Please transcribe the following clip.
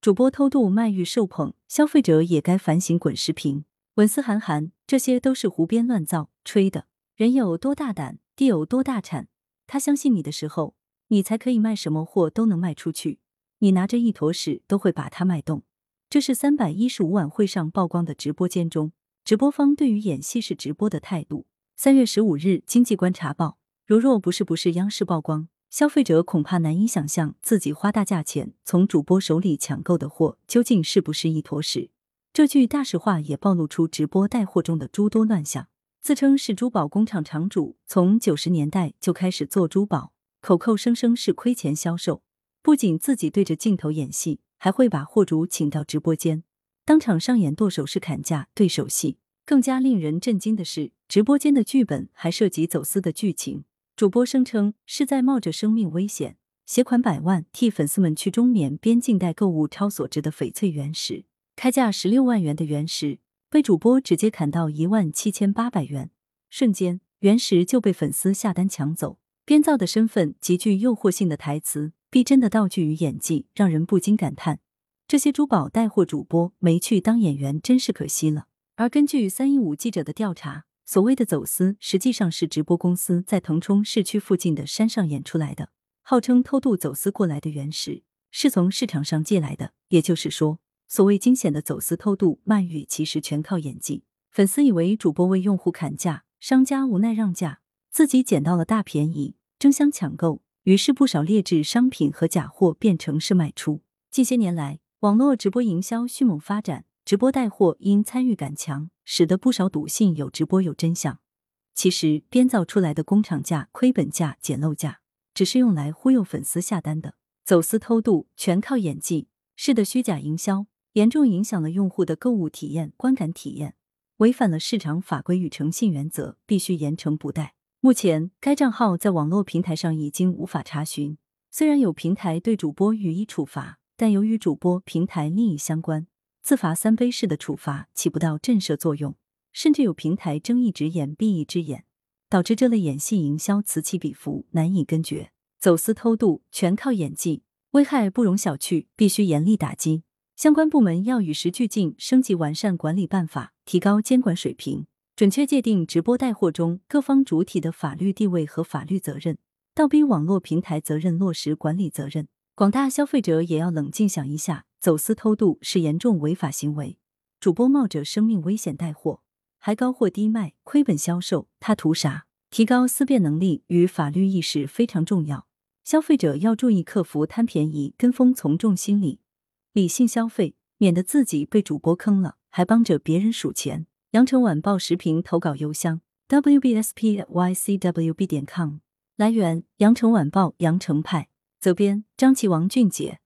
主播偷渡卖玉受捧，消费者也该反省滚石屏。文思涵涵，这些都是胡编乱造、吹的。人有多大胆，地有多大产。他相信你的时候，你才可以卖什么货都能卖出去。你拿着一坨屎都会把它卖动。这是三百一十五晚会上曝光的直播间中，直播方对于演戏式直播的态度。三月十五日，经济观察报，如若不是不是央视曝光。消费者恐怕难以想象，自己花大价钱从主播手里抢购的货，究竟是不是一坨屎。这句大实话也暴露出直播带货中的诸多乱象。自称是珠宝工厂厂主，从九十年代就开始做珠宝，口口声声是亏钱销售。不仅自己对着镜头演戏，还会把货主请到直播间，当场上演剁手式砍价对手戏。更加令人震惊的是，直播间的剧本还涉及走私的剧情。主播声称是在冒着生命危险携款百万替粉丝们去中缅边境带购物超所值的翡翠原石，开价十六万元的原石被主播直接砍到一万七千八百元，瞬间原石就被粉丝下单抢走。编造的身份极具诱惑性的台词，逼真的道具与演技，让人不禁感叹：这些珠宝带货主播没去当演员真是可惜了。而根据三一五记者的调查。所谓的走私，实际上是直播公司在腾冲市区附近的山上演出来的，号称偷渡走私过来的原石是从市场上借来的。也就是说，所谓惊险的走私偷渡卖玉，其实全靠演技。粉丝以为主播为用户砍价，商家无奈让价，自己捡到了大便宜，争相抢购，于是不少劣质商品和假货变成是卖出。近些年来，网络直播营销迅猛发展。直播带货因参与感强，使得不少笃信有直播有真相。其实编造出来的工厂价、亏本价、捡漏价，只是用来忽悠粉丝下单的。走私偷渡全靠演技，是的虚假营销，严重影响了用户的购物体验、观感体验，违反了市场法规与诚信原则，必须严惩不贷。目前该账号在网络平台上已经无法查询，虽然有平台对主播予以处罚，但由于主播平台利益相关。自罚三杯式的处罚起不到震慑作用，甚至有平台睁一只眼闭一只眼，导致这类演戏营销此起彼伏，难以根绝。走私偷渡全靠演技，危害不容小觑，必须严厉打击。相关部门要与时俱进，升级完善管理办法，提高监管水平，准确界定直播带货中各方主体的法律地位和法律责任，倒逼网络平台责任落实管理责任。广大消费者也要冷静想一下。走私偷渡是严重违法行为，主播冒着生命危险带货，还高货低卖，亏本销售，他图啥？提高思辨能力与法律意识非常重要，消费者要注意克服贪便宜、跟风从众心理，理性消费，免得自己被主播坑了，还帮着别人数钱。羊城晚报时评投稿邮箱：wbspycwb 点 com。来源：羊城晚报羊城派。责编：张琪、王俊杰。